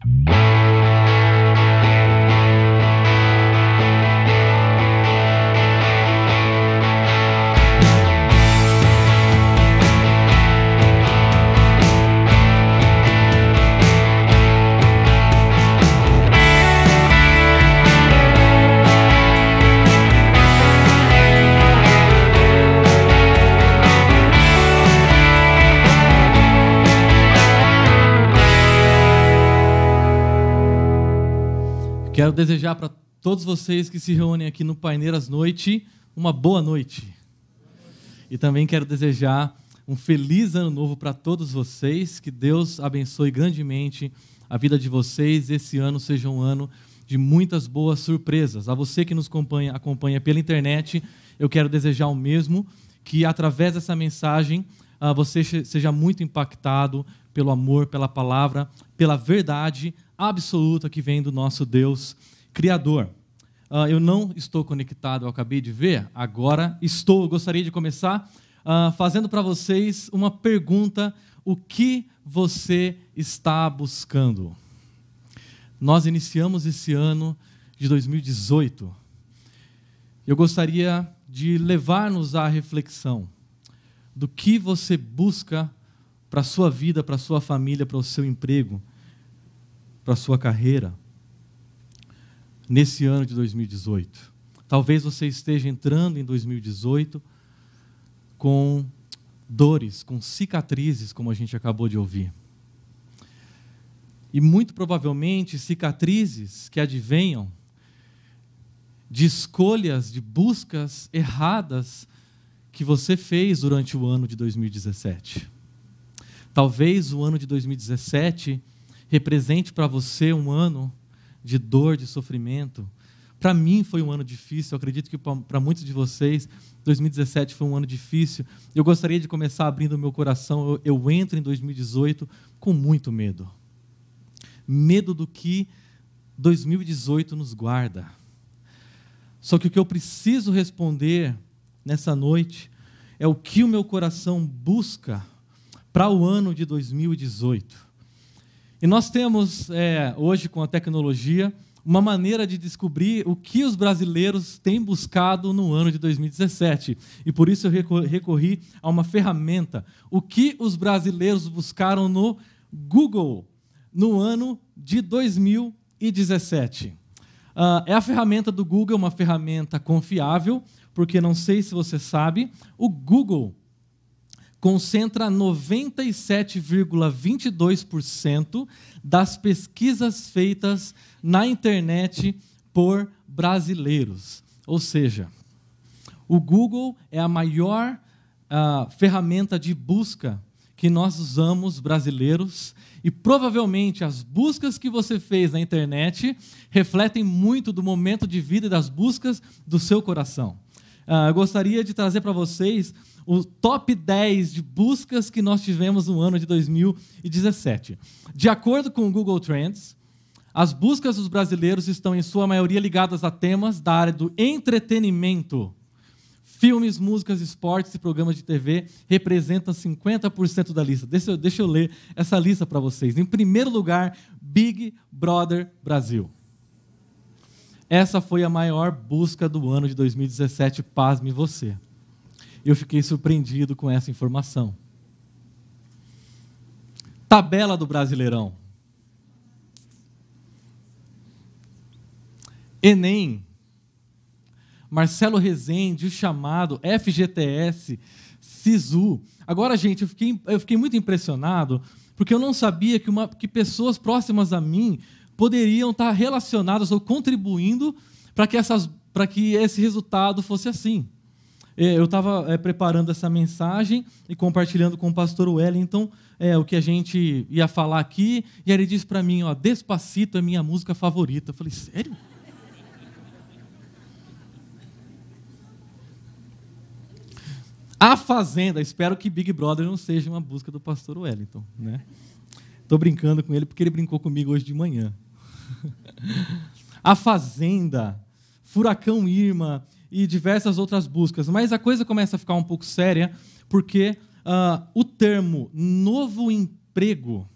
Quero desejar para todos vocês que se reúnem aqui no Paineiras Noite uma boa noite. E também quero desejar um feliz ano novo para todos vocês. Que Deus abençoe grandemente a vida de vocês. Esse ano seja um ano de muitas boas surpresas. A você que nos acompanha, acompanha pela internet, eu quero desejar o mesmo, que através dessa mensagem uh, você seja muito impactado pelo amor, pela palavra, pela verdade absoluta que vem do nosso Deus Criador. Uh, eu não estou conectado, eu acabei de ver, agora estou. Eu gostaria de começar uh, fazendo para vocês uma pergunta: o que você está buscando? Nós iniciamos esse ano de 2018. Eu gostaria de levar-nos à reflexão do que você busca para a sua vida, para a sua família, para o seu emprego para a sua carreira nesse ano de 2018. Talvez você esteja entrando em 2018 com dores, com cicatrizes, como a gente acabou de ouvir. E muito provavelmente cicatrizes que advenham de escolhas, de buscas erradas que você fez durante o ano de 2017. Talvez o ano de 2017 represente para você um ano de dor, de sofrimento. Para mim foi um ano difícil, eu acredito que para muitos de vocês, 2017 foi um ano difícil. Eu gostaria de começar abrindo o meu coração. Eu, eu entro em 2018 com muito medo. Medo do que 2018 nos guarda. Só que o que eu preciso responder nessa noite é o que o meu coração busca para o ano de 2018. E nós temos é, hoje, com a tecnologia, uma maneira de descobrir o que os brasileiros têm buscado no ano de 2017. E por isso eu recorri a uma ferramenta. O que os brasileiros buscaram no Google no ano de 2017. Uh, ah, é a ferramenta do Google, uma ferramenta confiável, porque não sei se você sabe, o Google concentra 97,22% das pesquisas feitas na internet por brasileiros. Ou seja, o Google é a maior uh, ferramenta de busca que nós usamos brasileiros e provavelmente as buscas que você fez na internet refletem muito do momento de vida e das buscas do seu coração. Eu gostaria de trazer para vocês o top 10 de buscas que nós tivemos no ano de 2017. De acordo com o Google Trends, as buscas dos brasileiros estão, em sua maioria, ligadas a temas da área do entretenimento. Filmes, músicas, esportes e programas de TV representam 50% da lista. Deixa eu, deixa eu ler essa lista para vocês. Em primeiro lugar, Big Brother Brasil. Essa foi a maior busca do ano de 2017, pasme você eu fiquei surpreendido com essa informação. Tabela do Brasileirão. Enem. Marcelo Rezende, o chamado FGTS, SISU. Agora, gente, eu fiquei, eu fiquei muito impressionado porque eu não sabia que, uma, que pessoas próximas a mim poderiam estar relacionadas ou contribuindo para que, essas, que esse resultado fosse assim. É, eu estava é, preparando essa mensagem e compartilhando com o pastor Wellington é, o que a gente ia falar aqui, e ele disse para mim, ó, Despacito é minha música favorita. Eu falei, sério? A Fazenda, espero que Big Brother não seja uma busca do pastor Wellington, né? Estou brincando com ele porque ele brincou comigo hoje de manhã. A Fazenda, Furacão Irma, e diversas outras buscas. Mas a coisa começa a ficar um pouco séria, porque uh, o termo novo emprego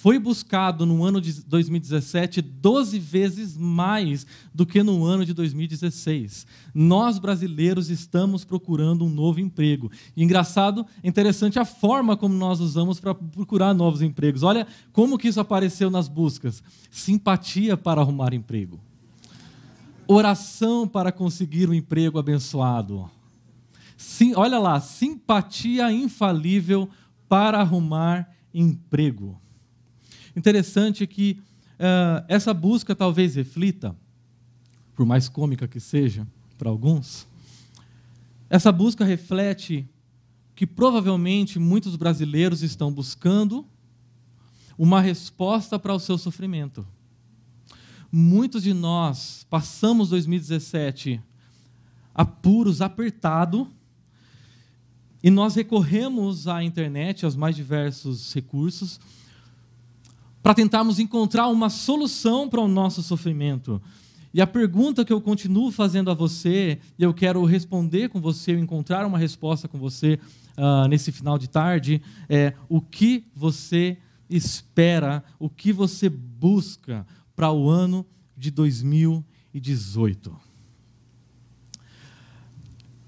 foi buscado no ano de 2017 12 vezes mais do que no ano de 2016. Nós brasileiros estamos procurando um novo emprego. E engraçado, interessante a forma como nós usamos para procurar novos empregos. Olha como que isso apareceu nas buscas. Simpatia para arrumar emprego. Oração para conseguir um emprego abençoado. Sim, olha lá, simpatia infalível para arrumar emprego. Interessante que uh, essa busca talvez reflita, por mais cômica que seja para alguns, essa busca reflete que provavelmente muitos brasileiros estão buscando uma resposta para o seu sofrimento. Muitos de nós passamos 2017 apuros, apertado, e nós recorremos à internet, aos mais diversos recursos, para tentarmos encontrar uma solução para o nosso sofrimento. E a pergunta que eu continuo fazendo a você, e eu quero responder com você, encontrar uma resposta com você uh, nesse final de tarde, é o que você espera, o que você busca para o ano de 2018.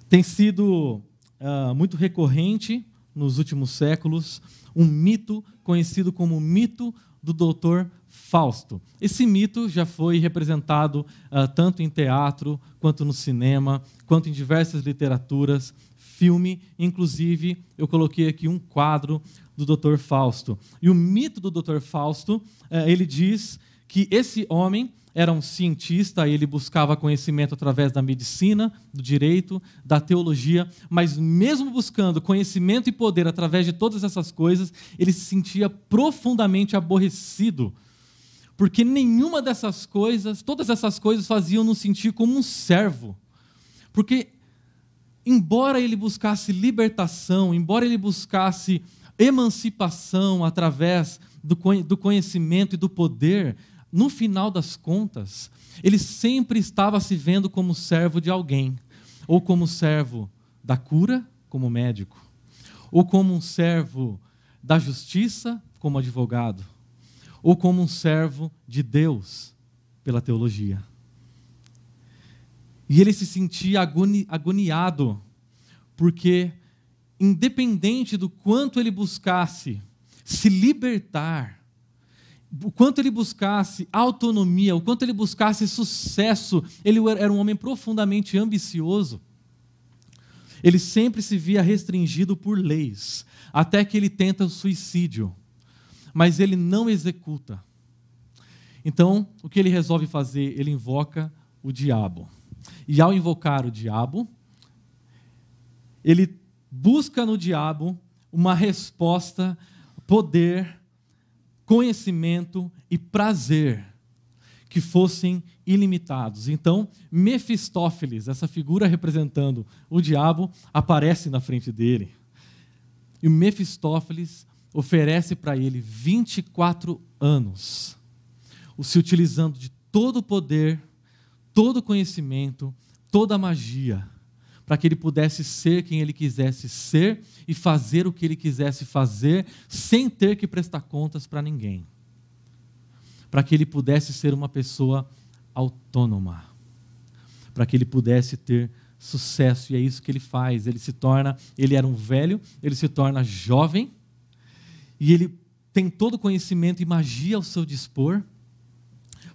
Tem sido uh, muito recorrente nos últimos séculos um mito conhecido como mito do doutor Fausto. Esse mito já foi representado uh, tanto em teatro, quanto no cinema, quanto em diversas literaturas, filme, inclusive eu coloquei aqui um quadro do Dr. Fausto. E o mito do Dr. Fausto, uh, ele diz que esse homem era um cientista, ele buscava conhecimento através da medicina, do direito, da teologia, mas mesmo buscando conhecimento e poder através de todas essas coisas, ele se sentia profundamente aborrecido. Porque nenhuma dessas coisas, todas essas coisas faziam nos sentir como um servo. Porque embora ele buscasse libertação, embora ele buscasse emancipação através do conhecimento e do poder, no final das contas, ele sempre estava se vendo como servo de alguém, ou como servo da cura, como médico, ou como um servo da justiça, como advogado, ou como um servo de Deus, pela teologia. E ele se sentia agoni agoniado, porque, independente do quanto ele buscasse se libertar o quanto ele buscasse autonomia, o quanto ele buscasse sucesso, ele era um homem profundamente ambicioso. Ele sempre se via restringido por leis, até que ele tenta o suicídio, mas ele não executa. Então, o que ele resolve fazer? Ele invoca o diabo. E ao invocar o diabo, ele busca no diabo uma resposta, poder, conhecimento e prazer que fossem ilimitados. Então, Mefistófeles, essa figura representando o diabo, aparece na frente dele. E Mefistófeles oferece para ele 24 anos, o se utilizando de todo o poder, todo o conhecimento, toda a magia para que ele pudesse ser quem ele quisesse ser e fazer o que ele quisesse fazer, sem ter que prestar contas para ninguém. Para que ele pudesse ser uma pessoa autônoma. Para que ele pudesse ter sucesso, e é isso que ele faz. Ele se torna, ele era um velho, ele se torna jovem, e ele tem todo o conhecimento e magia ao seu dispor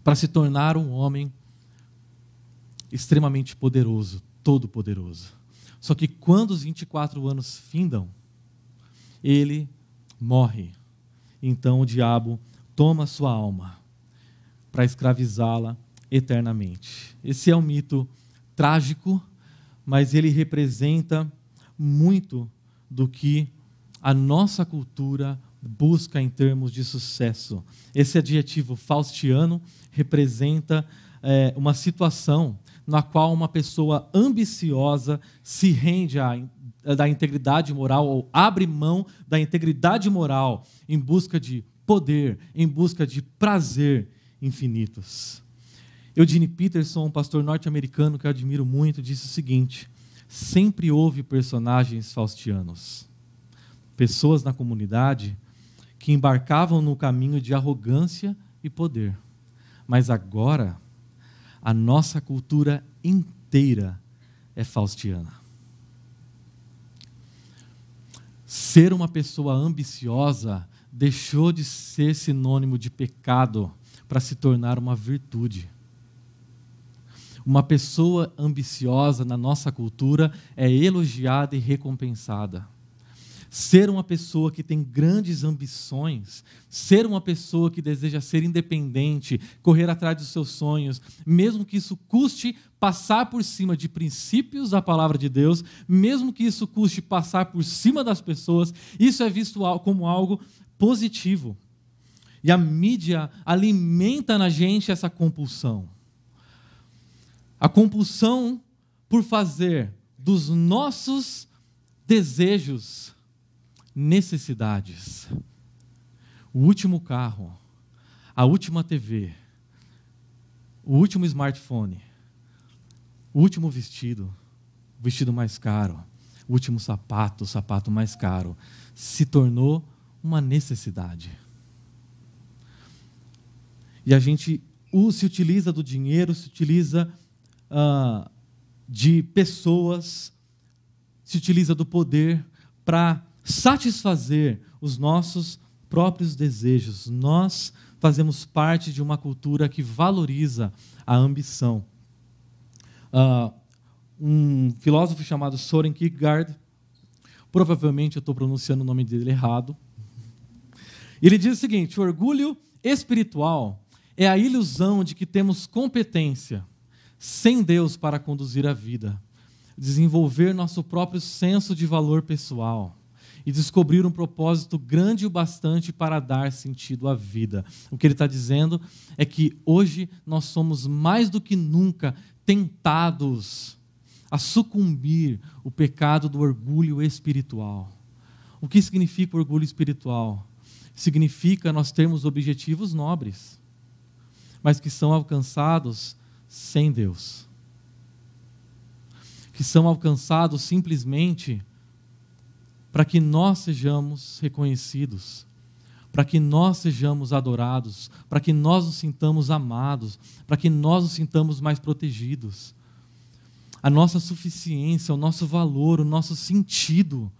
para se tornar um homem extremamente poderoso, Todo-Poderoso. Só que quando os 24 anos findam, ele morre. Então o diabo toma sua alma para escravizá-la eternamente. Esse é um mito trágico, mas ele representa muito do que a nossa cultura busca em termos de sucesso. Esse adjetivo faustiano representa é, uma situação na qual uma pessoa ambiciosa se rende à, da integridade moral ou abre mão da integridade moral em busca de poder, em busca de prazer infinitos. Eugene Peterson, um pastor norte-americano que eu admiro muito, disse o seguinte: sempre houve personagens faustianos, pessoas na comunidade que embarcavam no caminho de arrogância e poder. Mas agora, a nossa cultura inteira é faustiana. Ser uma pessoa ambiciosa deixou de ser sinônimo de pecado para se tornar uma virtude. Uma pessoa ambiciosa na nossa cultura é elogiada e recompensada. Ser uma pessoa que tem grandes ambições, ser uma pessoa que deseja ser independente, correr atrás dos seus sonhos, mesmo que isso custe passar por cima de princípios da palavra de Deus, mesmo que isso custe passar por cima das pessoas, isso é visto como algo positivo. E a mídia alimenta na gente essa compulsão. A compulsão por fazer dos nossos desejos necessidades. O último carro, a última TV, o último smartphone, o último vestido, o vestido mais caro, o último sapato, o sapato mais caro, se tornou uma necessidade. E a gente se utiliza do dinheiro, se utiliza uh, de pessoas, se utiliza do poder para satisfazer os nossos próprios desejos. Nós fazemos parte de uma cultura que valoriza a ambição. Uh, um filósofo chamado Soren Kierkegaard, provavelmente eu estou pronunciando o nome dele errado, ele diz o seguinte: o orgulho espiritual é a ilusão de que temos competência sem Deus para conduzir a vida, desenvolver nosso próprio senso de valor pessoal e descobrir um propósito grande o bastante para dar sentido à vida. O que ele está dizendo é que hoje nós somos mais do que nunca tentados a sucumbir o pecado do orgulho espiritual. O que significa orgulho espiritual? Significa nós termos objetivos nobres, mas que são alcançados sem Deus. Que são alcançados simplesmente para que nós sejamos reconhecidos, para que nós sejamos adorados, para que nós nos sintamos amados, para que nós nos sintamos mais protegidos. A nossa suficiência, o nosso valor, o nosso sentido.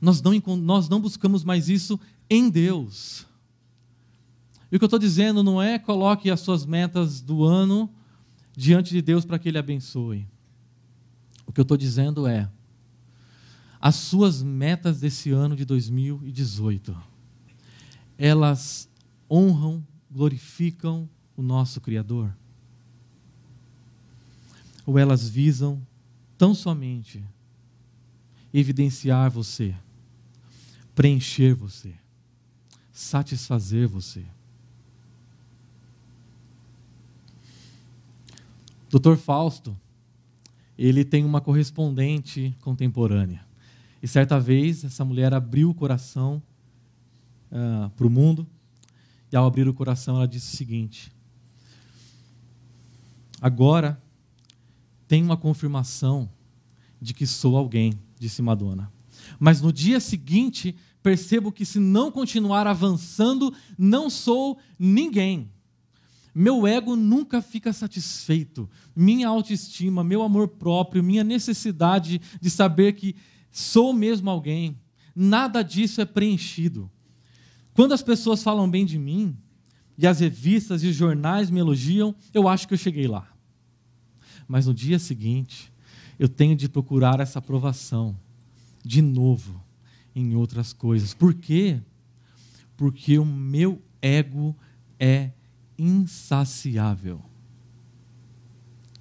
Nós não, nós não buscamos mais isso em Deus. E o que eu estou dizendo não é coloque as suas metas do ano diante de Deus para que Ele abençoe. O que eu estou dizendo é as suas metas desse ano de 2018. Elas honram, glorificam o nosso Criador? Ou elas visam tão somente evidenciar você, preencher você, satisfazer você? Dr. Fausto, ele tem uma correspondente contemporânea. E certa vez, essa mulher abriu o coração uh, para o mundo, e ao abrir o coração, ela disse o seguinte: Agora tem uma confirmação de que sou alguém, disse Madonna. Mas no dia seguinte, percebo que se não continuar avançando, não sou ninguém. Meu ego nunca fica satisfeito. Minha autoestima, meu amor próprio, minha necessidade de saber que sou mesmo alguém, nada disso é preenchido. Quando as pessoas falam bem de mim, e as revistas e os jornais me elogiam, eu acho que eu cheguei lá. Mas no dia seguinte, eu tenho de procurar essa aprovação de novo em outras coisas. Por quê? Porque o meu ego é insaciável.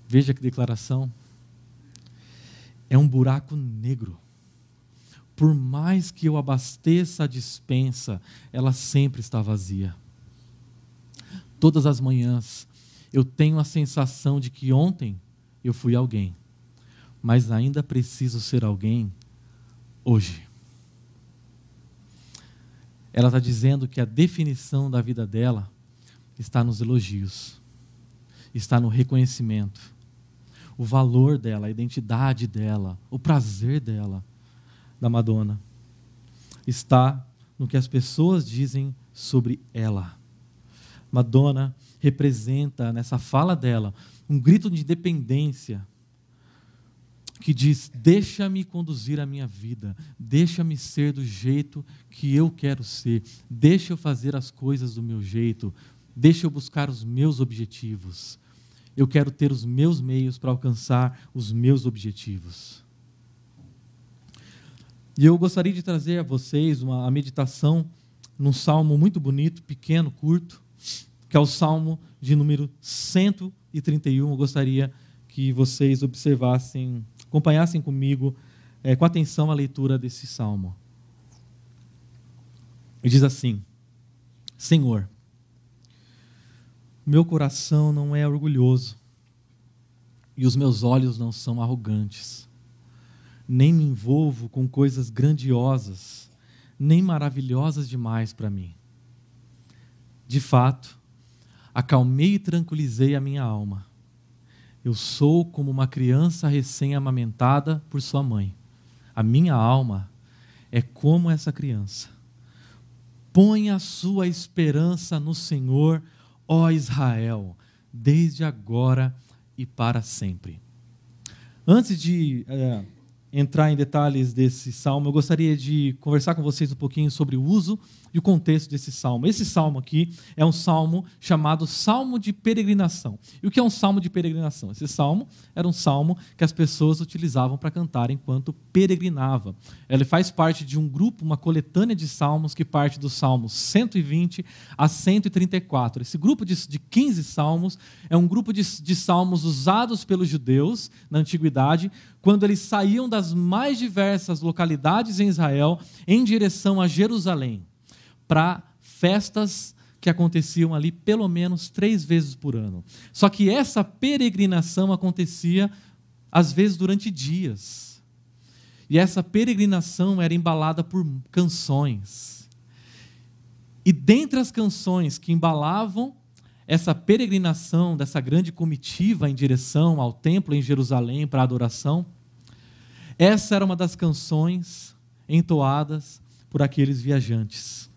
Veja que declaração. É um buraco negro. Por mais que eu abasteça a dispensa, ela sempre está vazia. Todas as manhãs eu tenho a sensação de que ontem eu fui alguém, mas ainda preciso ser alguém hoje. Ela está dizendo que a definição da vida dela está nos elogios, está no reconhecimento. O valor dela, a identidade dela, o prazer dela, da Madonna, está no que as pessoas dizem sobre ela. Madonna representa, nessa fala dela, um grito de dependência que diz: Deixa-me conduzir a minha vida, deixa-me ser do jeito que eu quero ser, deixa eu fazer as coisas do meu jeito, deixa eu buscar os meus objetivos. Eu quero ter os meus meios para alcançar os meus objetivos. E eu gostaria de trazer a vocês uma a meditação num salmo muito bonito, pequeno, curto, que é o salmo de número 131. Eu gostaria que vocês observassem, acompanhassem comigo é, com atenção a leitura desse salmo. E diz assim: Senhor, meu coração não é orgulhoso e os meus olhos não são arrogantes nem me envolvo com coisas grandiosas, nem maravilhosas demais para mim. De fato, acalmei e tranquilizei a minha alma. Eu sou como uma criança recém-amamentada por sua mãe. A minha alma é como essa criança. Ponha a sua esperança no Senhor, ó Israel, desde agora e para sempre. Antes de. É, entrar em detalhes desse salmo, eu gostaria de conversar com vocês um pouquinho sobre o uso e o contexto desse salmo. Esse salmo aqui é um salmo chamado Salmo de Peregrinação. E o que é um salmo de peregrinação? Esse salmo era um salmo que as pessoas utilizavam para cantar enquanto peregrinava. Ele faz parte de um grupo, uma coletânea de salmos que parte dos salmos 120 a 134. Esse grupo de, de 15 salmos é um grupo de, de salmos usados pelos judeus na antiguidade quando eles saíam das mais diversas localidades em Israel em direção a Jerusalém para festas que aconteciam ali pelo menos três vezes por ano. Só que essa peregrinação acontecia às vezes durante dias. E essa peregrinação era embalada por canções. E dentre as canções que embalavam essa peregrinação dessa grande comitiva em direção ao templo em Jerusalém para adoração, essa era uma das canções entoadas por aqueles viajantes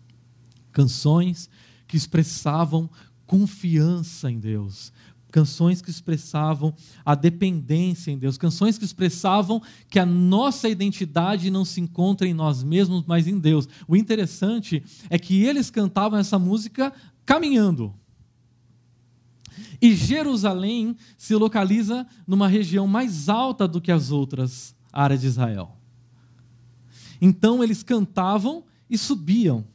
canções que expressavam confiança em Deus, canções que expressavam a dependência em Deus, canções que expressavam que a nossa identidade não se encontra em nós mesmos, mas em Deus. O interessante é que eles cantavam essa música caminhando. E Jerusalém se localiza numa região mais alta do que as outras áreas de Israel. Então eles cantavam e subiam.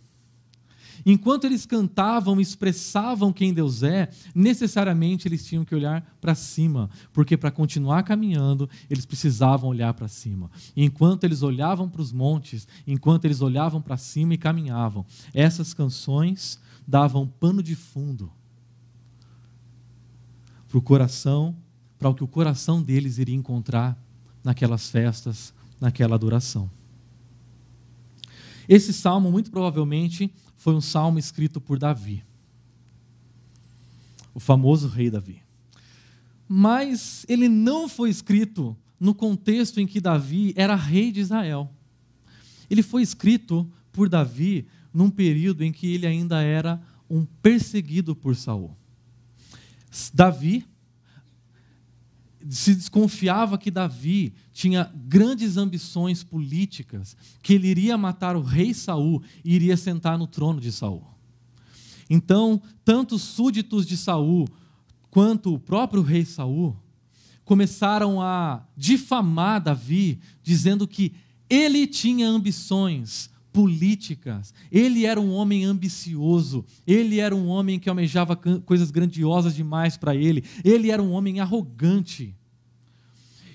Enquanto eles cantavam e expressavam quem Deus é, necessariamente eles tinham que olhar para cima, porque para continuar caminhando, eles precisavam olhar para cima. Enquanto eles olhavam para os montes, enquanto eles olhavam para cima e caminhavam, essas canções davam pano de fundo para o coração, para o que o coração deles iria encontrar naquelas festas, naquela adoração. Esse salmo, muito provavelmente, foi um salmo escrito por Davi, o famoso rei Davi. Mas ele não foi escrito no contexto em que Davi era rei de Israel. Ele foi escrito por Davi num período em que ele ainda era um perseguido por Saul. Davi se desconfiava que Davi tinha grandes ambições políticas, que ele iria matar o rei Saul e iria sentar no trono de Saul. Então, tanto os súditos de Saul quanto o próprio rei Saul começaram a difamar Davi, dizendo que ele tinha ambições políticas. Ele era um homem ambicioso, ele era um homem que almejava coisas grandiosas demais para ele, ele era um homem arrogante.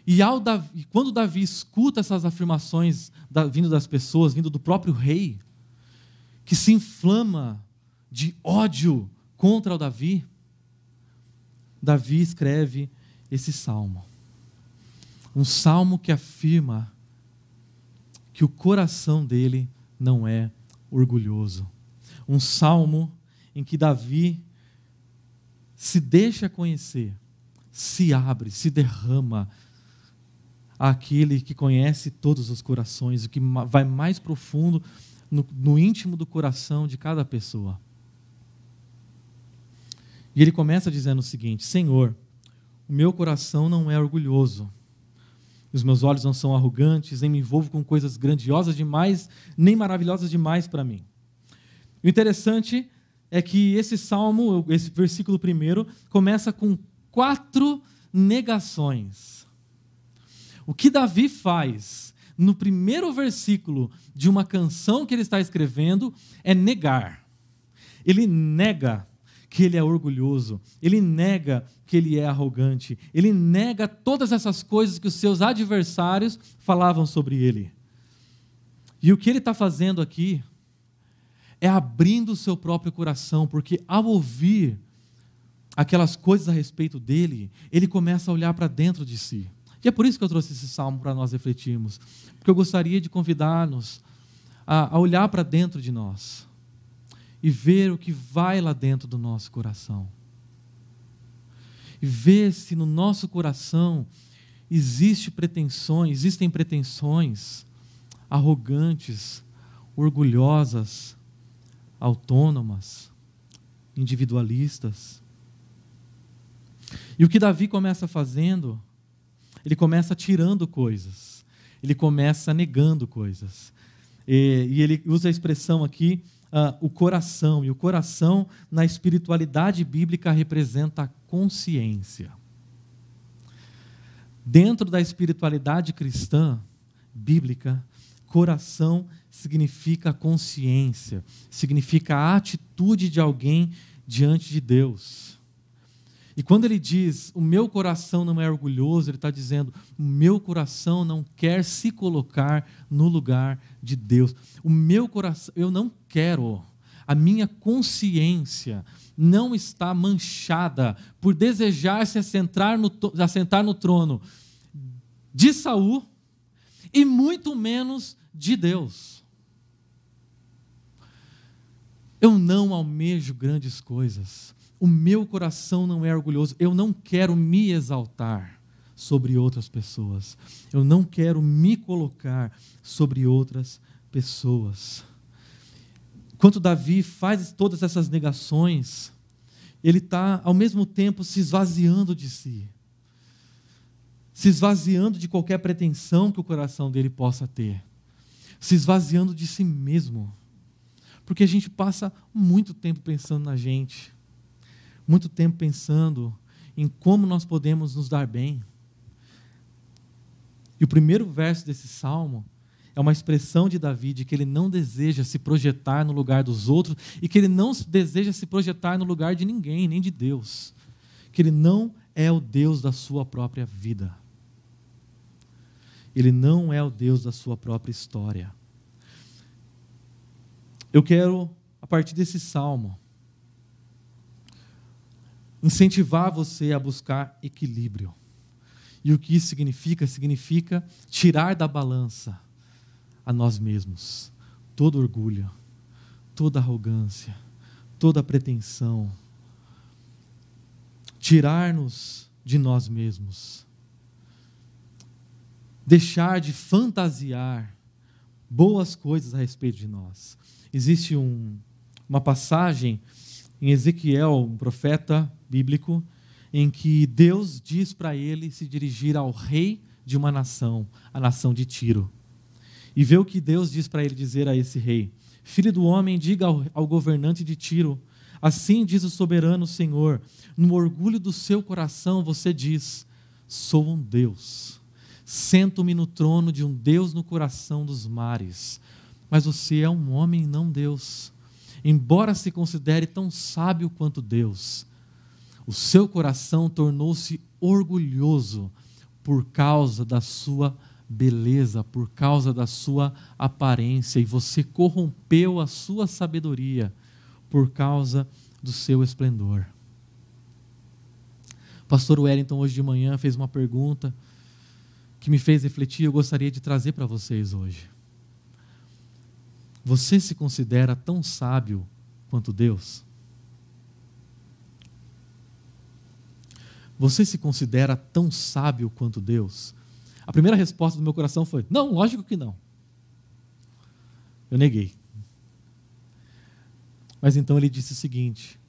E Davi, quando Davi escuta essas afirmações da, vindo das pessoas, vindo do próprio rei, que se inflama de ódio contra o Davi, Davi escreve esse salmo. Um salmo que afirma que o coração dele não é orgulhoso. Um salmo em que Davi se deixa conhecer, se abre, se derrama àquele que conhece todos os corações, o que vai mais profundo no, no íntimo do coração de cada pessoa. E ele começa dizendo o seguinte: Senhor, o meu coração não é orgulhoso, os meus olhos não são arrogantes, nem me envolvo com coisas grandiosas demais, nem maravilhosas demais para mim. O interessante é que esse salmo, esse versículo primeiro, começa com quatro negações. O que Davi faz no primeiro versículo de uma canção que ele está escrevendo é negar. Ele nega que ele é orgulhoso, ele nega que ele é arrogante, ele nega todas essas coisas que os seus adversários falavam sobre ele. E o que ele está fazendo aqui é abrindo o seu próprio coração, porque ao ouvir aquelas coisas a respeito dele, ele começa a olhar para dentro de si. E é por isso que eu trouxe esse salmo para nós refletirmos, porque eu gostaria de convidar-nos a, a olhar para dentro de nós e ver o que vai lá dentro do nosso coração. E ver se no nosso coração existe pretensões, existem pretensões arrogantes, orgulhosas, autônomas, individualistas. E o que Davi começa fazendo? Ele começa tirando coisas, ele começa negando coisas. E, e ele usa a expressão aqui uh, o coração, e o coração na espiritualidade bíblica representa a consciência. Dentro da espiritualidade cristã bíblica, coração significa consciência, significa a atitude de alguém diante de Deus. E quando ele diz, o meu coração não é orgulhoso, ele está dizendo, o meu coração não quer se colocar no lugar de Deus. O meu coração, eu não quero, a minha consciência não está manchada por desejar se assentar no, assentar no trono de Saul e muito menos de Deus. Eu não almejo grandes coisas o meu coração não é orgulhoso, eu não quero me exaltar sobre outras pessoas, eu não quero me colocar sobre outras pessoas. Enquanto Davi faz todas essas negações, ele está ao mesmo tempo se esvaziando de si, se esvaziando de qualquer pretensão que o coração dele possa ter, se esvaziando de si mesmo, porque a gente passa muito tempo pensando na gente, muito tempo pensando em como nós podemos nos dar bem. E o primeiro verso desse salmo é uma expressão de Davi de que ele não deseja se projetar no lugar dos outros e que ele não deseja se projetar no lugar de ninguém, nem de Deus. Que ele não é o Deus da sua própria vida. Ele não é o Deus da sua própria história. Eu quero, a partir desse salmo, incentivar você a buscar equilíbrio. E o que isso significa? Significa tirar da balança a nós mesmos todo orgulho, toda arrogância, toda pretensão. Tirar-nos de nós mesmos. Deixar de fantasiar boas coisas a respeito de nós. Existe um, uma passagem em Ezequiel, um profeta bíblico, em que Deus diz para ele se dirigir ao rei de uma nação, a nação de Tiro. E vê o que Deus diz para ele dizer a esse rei: Filho do homem, diga ao, ao governante de Tiro: Assim diz o soberano Senhor, no orgulho do seu coração você diz: Sou um Deus. Sento-me no trono de um Deus no coração dos mares. Mas você é um homem, não Deus. Embora se considere tão sábio quanto Deus, o seu coração tornou-se orgulhoso por causa da sua beleza, por causa da sua aparência, e você corrompeu a sua sabedoria por causa do seu esplendor. O pastor Wellington, hoje de manhã, fez uma pergunta que me fez refletir e eu gostaria de trazer para vocês hoje. Você se considera tão sábio quanto Deus? Você se considera tão sábio quanto Deus? A primeira resposta do meu coração foi: Não, lógico que não. Eu neguei. Mas então ele disse o seguinte: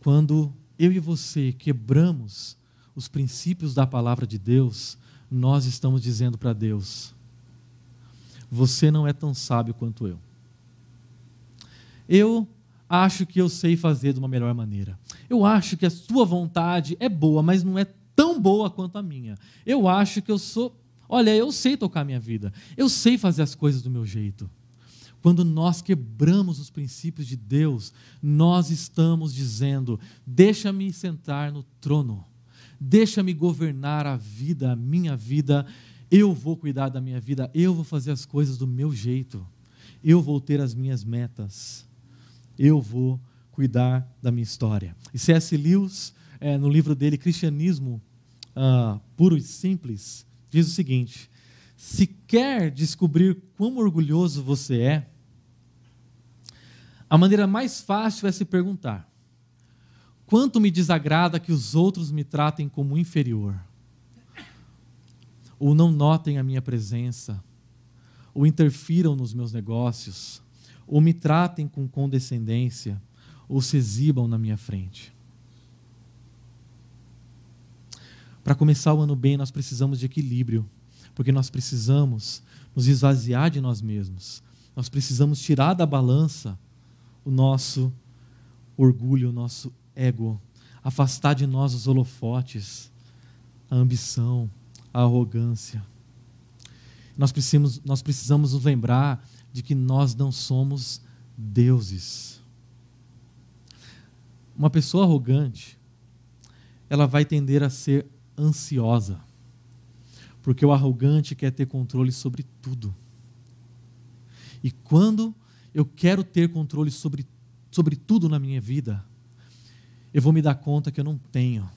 quando eu e você quebramos os princípios da palavra de Deus, nós estamos dizendo para Deus: você não é tão sábio quanto eu. Eu acho que eu sei fazer de uma melhor maneira. Eu acho que a sua vontade é boa, mas não é tão boa quanto a minha. Eu acho que eu sou. Olha, eu sei tocar minha vida. Eu sei fazer as coisas do meu jeito. Quando nós quebramos os princípios de Deus, nós estamos dizendo: deixa-me sentar no trono, deixa-me governar a vida, a minha vida. Eu vou cuidar da minha vida, eu vou fazer as coisas do meu jeito, eu vou ter as minhas metas eu vou cuidar da minha história. E C.S. Lewis, é, no livro dele, Cristianismo uh, Puro e Simples, diz o seguinte: se quer descobrir quão orgulhoso você é, a maneira mais fácil é se perguntar: quanto me desagrada que os outros me tratem como inferior? Ou não notem a minha presença, ou interfiram nos meus negócios, ou me tratem com condescendência, ou se exibam na minha frente. Para começar o ano bem, nós precisamos de equilíbrio, porque nós precisamos nos esvaziar de nós mesmos. Nós precisamos tirar da balança o nosso orgulho, o nosso ego, afastar de nós os holofotes, a ambição, a arrogância. Nós precisamos, nós precisamos nos lembrar de que nós não somos deuses. Uma pessoa arrogante, ela vai tender a ser ansiosa, porque o arrogante quer ter controle sobre tudo. E quando eu quero ter controle sobre, sobre tudo na minha vida, eu vou me dar conta que eu não tenho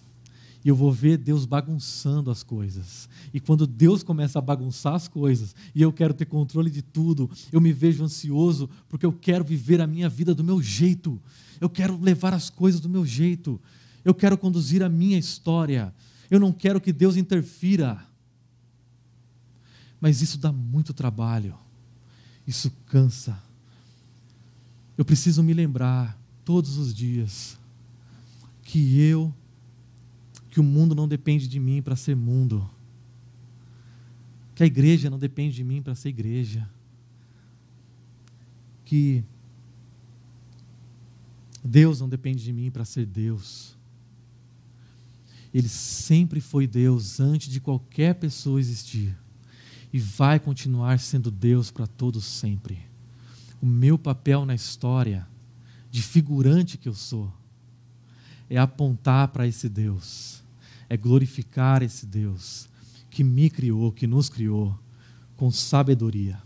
e eu vou ver Deus bagunçando as coisas. E quando Deus começa a bagunçar as coisas, e eu quero ter controle de tudo, eu me vejo ansioso, porque eu quero viver a minha vida do meu jeito. Eu quero levar as coisas do meu jeito. Eu quero conduzir a minha história. Eu não quero que Deus interfira. Mas isso dá muito trabalho. Isso cansa. Eu preciso me lembrar todos os dias que eu que o mundo não depende de mim para ser mundo, que a igreja não depende de mim para ser igreja, que Deus não depende de mim para ser Deus. Ele sempre foi Deus antes de qualquer pessoa existir e vai continuar sendo Deus para todos sempre. O meu papel na história, de figurante que eu sou, é apontar para esse Deus é glorificar esse Deus que me criou, que nos criou com sabedoria.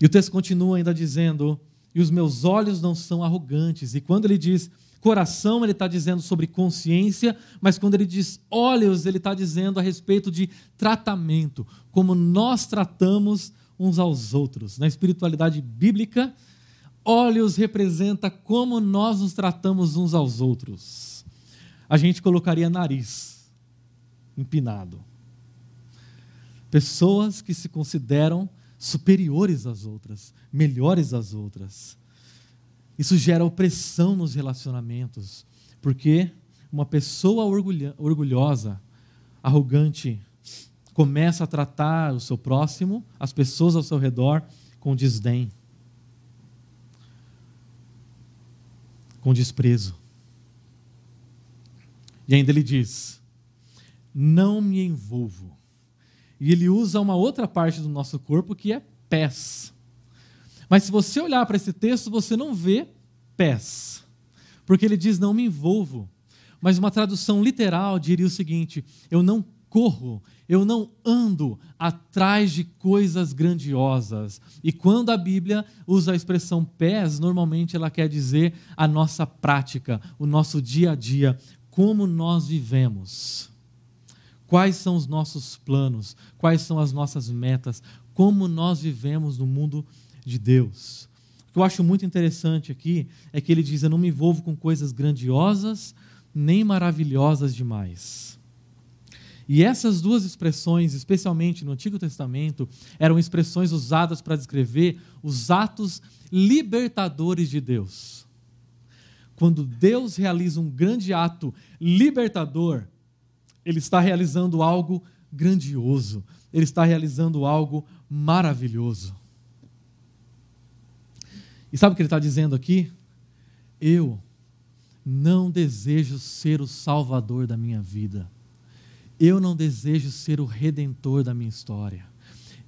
E o texto continua ainda dizendo: E os meus olhos não são arrogantes. E quando ele diz coração, ele está dizendo sobre consciência, mas quando ele diz olhos, ele está dizendo a respeito de tratamento, como nós tratamos uns aos outros. Na espiritualidade bíblica, olhos representa como nós nos tratamos uns aos outros a gente colocaria nariz empinado. Pessoas que se consideram superiores às outras, melhores às outras. Isso gera opressão nos relacionamentos, porque uma pessoa orgulhosa, arrogante, começa a tratar o seu próximo, as pessoas ao seu redor, com desdém, com desprezo. E ainda ele diz: Não me envolvo. E ele usa uma outra parte do nosso corpo que é pés. Mas se você olhar para esse texto, você não vê pés. Porque ele diz: Não me envolvo. Mas uma tradução literal diria o seguinte: Eu não corro, eu não ando atrás de coisas grandiosas. E quando a Bíblia usa a expressão pés, normalmente ela quer dizer a nossa prática, o nosso dia a dia, como nós vivemos, quais são os nossos planos, quais são as nossas metas, como nós vivemos no mundo de Deus. O que eu acho muito interessante aqui é que ele diz: Eu não me envolvo com coisas grandiosas nem maravilhosas demais. E essas duas expressões, especialmente no Antigo Testamento, eram expressões usadas para descrever os atos libertadores de Deus. Quando Deus realiza um grande ato libertador, ele está realizando algo grandioso, ele está realizando algo maravilhoso. E sabe o que ele está dizendo aqui? Eu não desejo ser o salvador da minha vida. Eu não desejo ser o redentor da minha história.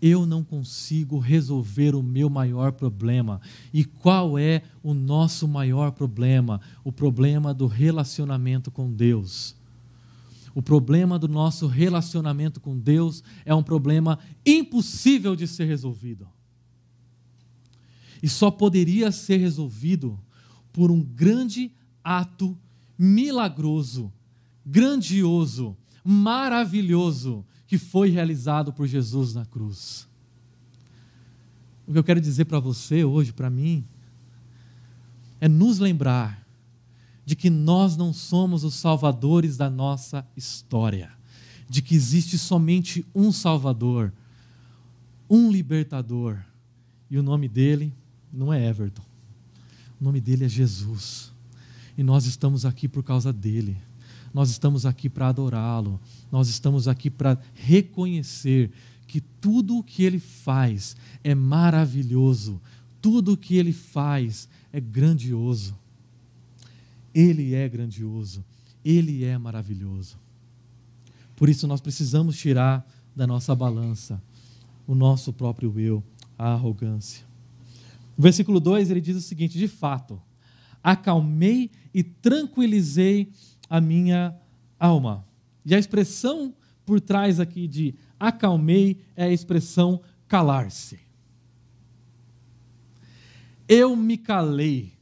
Eu não consigo resolver o meu maior problema. E qual é o nosso maior problema? O problema do relacionamento com Deus. O problema do nosso relacionamento com Deus é um problema impossível de ser resolvido. E só poderia ser resolvido por um grande ato milagroso, grandioso, maravilhoso que foi realizado por Jesus na cruz. O que eu quero dizer para você hoje, para mim, é nos lembrar de que nós não somos os salvadores da nossa história, de que existe somente um Salvador, um libertador, e o nome dele não é Everton, o nome dele é Jesus. E nós estamos aqui por causa dele. Nós estamos aqui para adorá-lo. Nós estamos aqui para reconhecer que tudo o que ele faz é maravilhoso. Tudo o que ele faz é grandioso. Ele é grandioso. Ele é maravilhoso. Por isso nós precisamos tirar da nossa balança o nosso próprio eu, a arrogância. No versículo 2 ele diz o seguinte: de fato, acalmei e tranquilizei a minha alma. E a expressão por trás aqui de acalmei é a expressão calar-se. Eu me calei.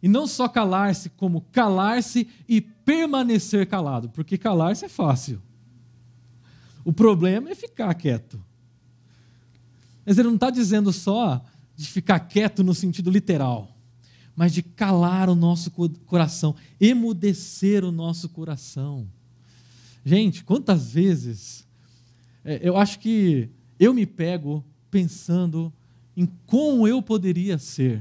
E não só calar-se, como calar-se e permanecer calado, porque calar-se é fácil. O problema é ficar quieto. Mas ele não está dizendo só de ficar quieto no sentido literal mas de calar o nosso coração, emudecer o nosso coração. Gente, quantas vezes é, eu acho que eu me pego pensando em como eu poderia ser,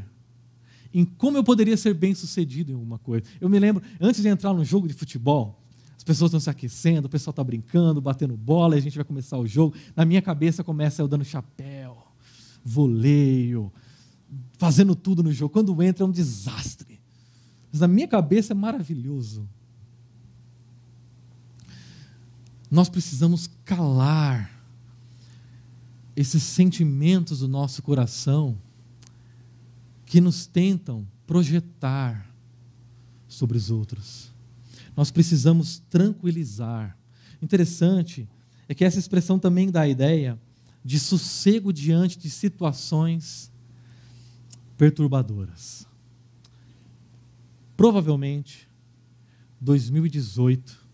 em como eu poderia ser bem sucedido em alguma coisa. Eu me lembro, antes de entrar no jogo de futebol, as pessoas estão se aquecendo, o pessoal está brincando, batendo bola, a gente vai começar o jogo. Na minha cabeça começa eu dando chapéu, voleio, fazendo tudo no jogo. Quando entra é um desastre. Mas na minha cabeça é maravilhoso. Nós precisamos calar esses sentimentos do nosso coração que nos tentam projetar sobre os outros. Nós precisamos tranquilizar. Interessante é que essa expressão também dá a ideia de sossego diante de situações perturbadoras. Provavelmente, 2018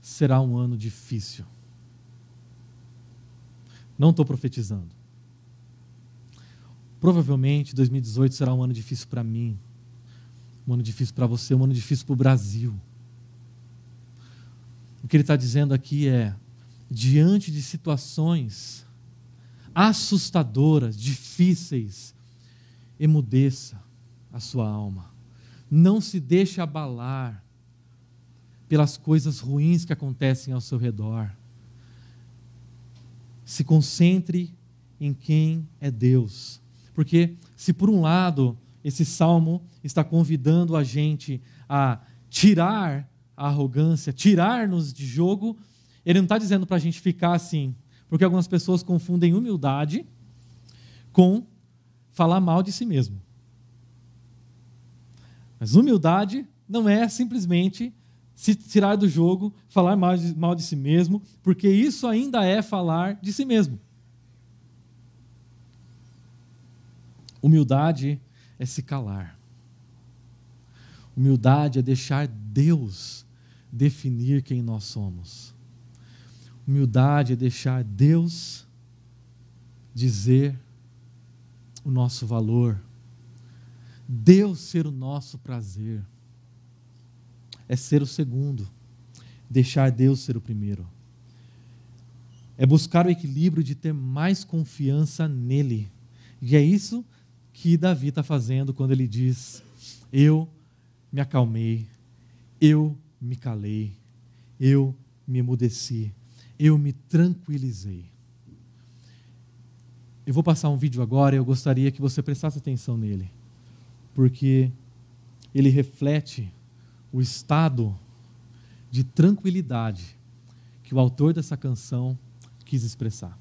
será um ano difícil. Não estou profetizando. Provavelmente 2018 será um ano difícil para mim, um ano difícil para você, um ano difícil para o Brasil. O que ele está dizendo aqui é: diante de situações assustadoras, difíceis, emudeça a sua alma. Não se deixe abalar pelas coisas ruins que acontecem ao seu redor. Se concentre em quem é Deus. Porque, se por um lado, esse salmo está convidando a gente a tirar a arrogância, tirar-nos de jogo, ele não está dizendo para a gente ficar assim. Porque algumas pessoas confundem humildade com falar mal de si mesmo. Mas humildade não é simplesmente se tirar do jogo, falar mal de, mal de si mesmo, porque isso ainda é falar de si mesmo. Humildade é se calar. Humildade é deixar Deus definir quem nós somos. Humildade é deixar Deus dizer o nosso valor, Deus ser o nosso prazer, é ser o segundo, deixar Deus ser o primeiro. É buscar o equilíbrio de ter mais confiança nele. E é isso que Davi está fazendo quando ele diz: Eu me acalmei, eu me calei, eu me emudeci, eu me tranquilizei. Eu vou passar um vídeo agora e eu gostaria que você prestasse atenção nele, porque ele reflete o estado de tranquilidade que o autor dessa canção quis expressar.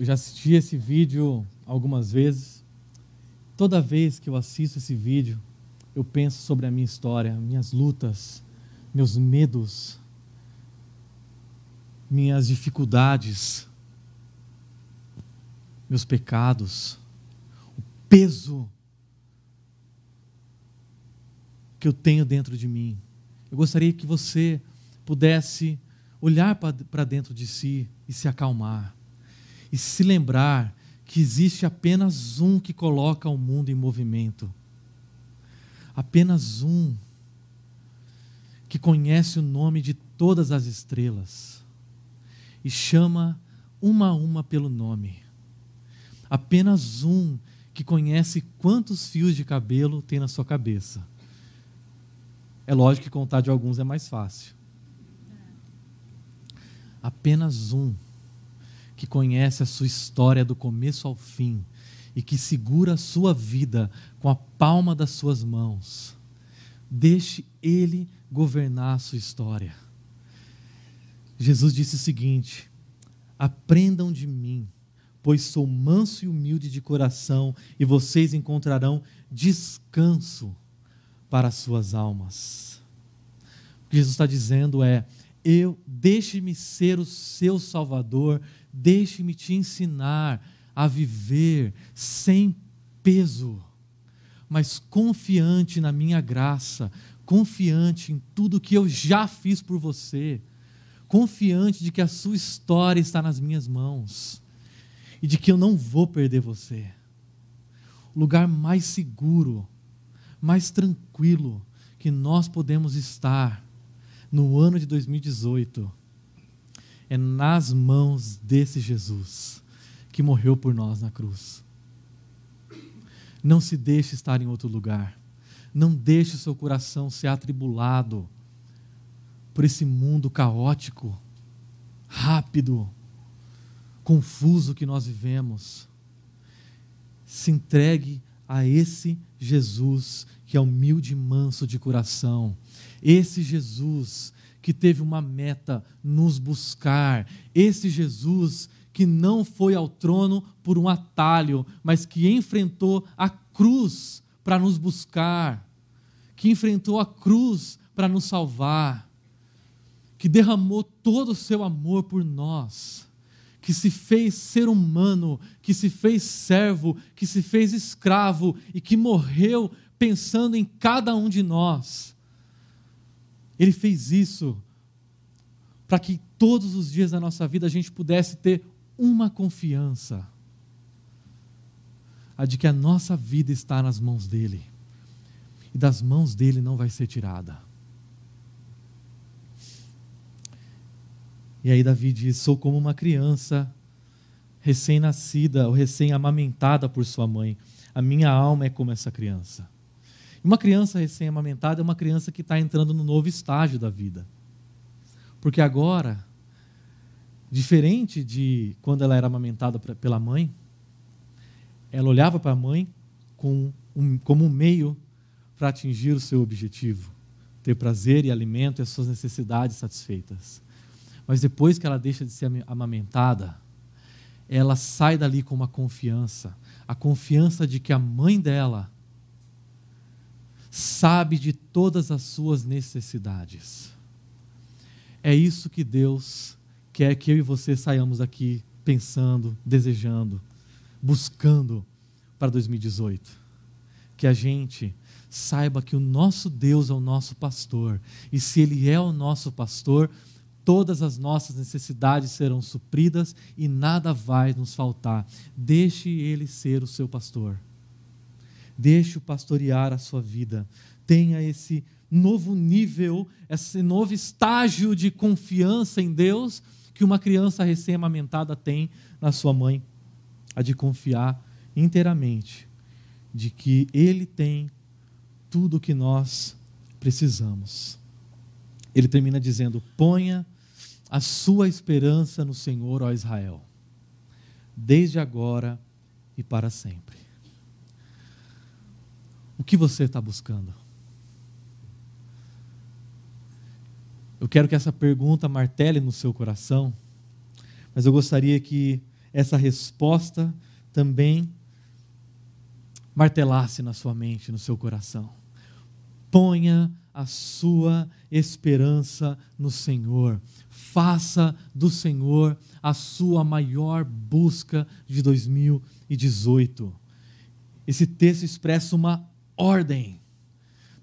Eu já assisti esse vídeo algumas vezes. Toda vez que eu assisto esse vídeo, eu penso sobre a minha história, minhas lutas, meus medos, minhas dificuldades, meus pecados, o peso que eu tenho dentro de mim. Eu gostaria que você pudesse olhar para dentro de si e se acalmar e se lembrar que existe apenas um que coloca o mundo em movimento. Apenas um que conhece o nome de todas as estrelas e chama uma a uma pelo nome. Apenas um que conhece quantos fios de cabelo tem na sua cabeça. É lógico que contar de alguns é mais fácil. Apenas um que conhece a sua história do começo ao fim e que segura a sua vida com a palma das suas mãos. Deixe Ele governar a sua história. Jesus disse o seguinte: Aprendam de mim, pois sou manso e humilde de coração, e vocês encontrarão descanso para as suas almas. O que Jesus está dizendo é: eu deixe-me ser o seu Salvador, deixe-me te ensinar a viver sem peso, mas confiante na minha graça, confiante em tudo que eu já fiz por você, confiante de que a sua história está nas minhas mãos e de que eu não vou perder você. o lugar mais seguro, mais tranquilo que nós podemos estar no ano de 2018 é nas mãos desse Jesus que morreu por nós na cruz. Não se deixe estar em outro lugar. Não deixe seu coração ser atribulado por esse mundo caótico, rápido, confuso que nós vivemos. Se entregue a esse Jesus que é humilde e manso de coração. Esse Jesus que teve uma meta, nos buscar. Esse Jesus que não foi ao trono por um atalho, mas que enfrentou a cruz para nos buscar, que enfrentou a cruz para nos salvar, que derramou todo o seu amor por nós, que se fez ser humano, que se fez servo, que se fez escravo e que morreu pensando em cada um de nós. Ele fez isso para que todos os dias da nossa vida a gente pudesse ter uma confiança, a de que a nossa vida está nas mãos dele, e das mãos dele não vai ser tirada. E aí Davi diz: Sou como uma criança recém-nascida ou recém-amamentada por sua mãe. A minha alma é como essa criança. Uma criança recém-amamentada é uma criança que está entrando no novo estágio da vida. Porque agora Diferente de quando ela era amamentada pela mãe, ela olhava para a mãe com um, como um meio para atingir o seu objetivo, ter prazer e alimento e as suas necessidades satisfeitas. Mas depois que ela deixa de ser amamentada, ela sai dali com uma confiança, a confiança de que a mãe dela sabe de todas as suas necessidades. É isso que Deus quer que eu e você saiamos aqui pensando, desejando, buscando para 2018. Que a gente saiba que o nosso Deus é o nosso pastor, e se Ele é o nosso pastor, todas as nossas necessidades serão supridas e nada vai nos faltar. Deixe Ele ser o seu pastor. Deixe-o pastorear a sua vida. Tenha esse novo nível, esse novo estágio de confiança em Deus que uma criança recém-amamentada tem na sua mãe, a de confiar inteiramente de que Ele tem tudo o que nós precisamos. Ele termina dizendo: ponha a sua esperança no Senhor, ó Israel, desde agora e para sempre. O que você está buscando? Eu quero que essa pergunta martele no seu coração, mas eu gostaria que essa resposta também martelasse na sua mente, no seu coração. Ponha a sua esperança no Senhor. Faça do Senhor a sua maior busca de 2018. Esse texto expressa uma ordem.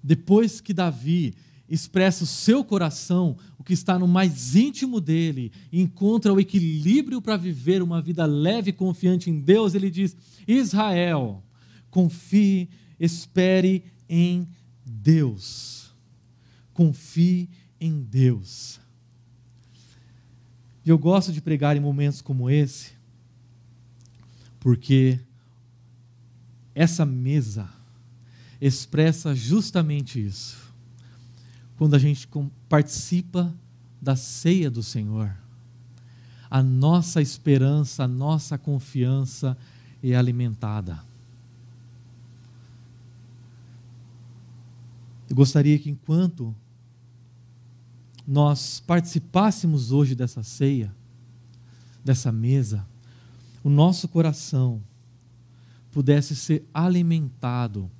Depois que Davi expressa o seu coração, o que está no mais íntimo dele, encontra o equilíbrio para viver uma vida leve e confiante em Deus, ele diz: Israel, confie, espere em Deus. Confie em Deus. E eu gosto de pregar em momentos como esse, porque essa mesa expressa justamente isso quando a gente participa da ceia do Senhor. A nossa esperança, a nossa confiança é alimentada. Eu gostaria que enquanto nós participássemos hoje dessa ceia, dessa mesa, o nosso coração pudesse ser alimentado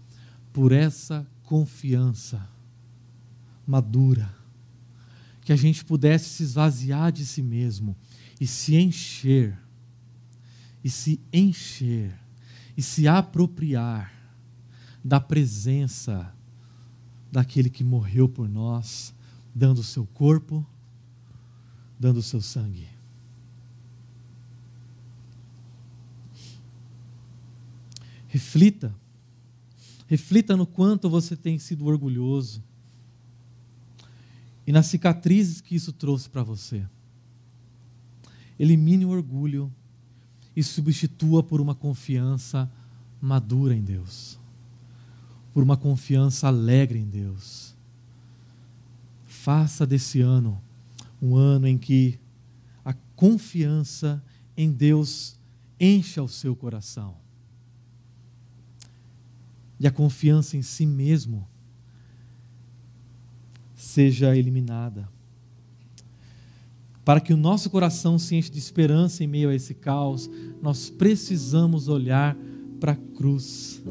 por essa confiança madura, que a gente pudesse se esvaziar de si mesmo e se encher, e se encher, e se apropriar da presença daquele que morreu por nós, dando o seu corpo, dando o seu sangue. Reflita. Reflita no quanto você tem sido orgulhoso e nas cicatrizes que isso trouxe para você. Elimine o orgulho e substitua por uma confiança madura em Deus, por uma confiança alegre em Deus. Faça desse ano um ano em que a confiança em Deus encha o seu coração. E a confiança em si mesmo seja eliminada. Para que o nosso coração se enche de esperança em meio a esse caos, nós precisamos olhar para a cruz.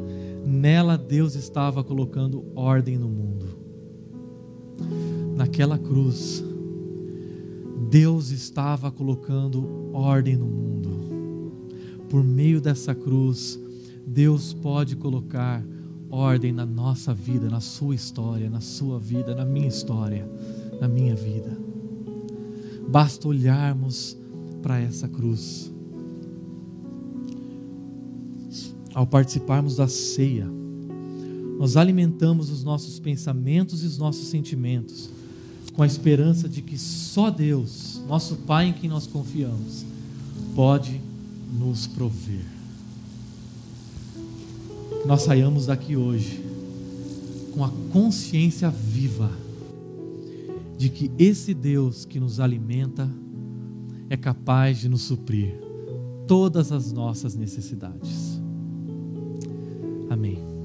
Nela Deus estava colocando ordem no mundo. Naquela cruz, Deus estava colocando ordem no mundo. Por meio dessa cruz, Deus pode colocar ordem na nossa vida, na sua história, na sua vida, na minha história, na minha vida. Basta olharmos para essa cruz. Ao participarmos da ceia, nós alimentamos os nossos pensamentos e os nossos sentimentos com a esperança de que só Deus, nosso Pai em quem nós confiamos, pode nos prover. Nós saiamos daqui hoje com a consciência viva de que esse Deus que nos alimenta é capaz de nos suprir todas as nossas necessidades. Amém.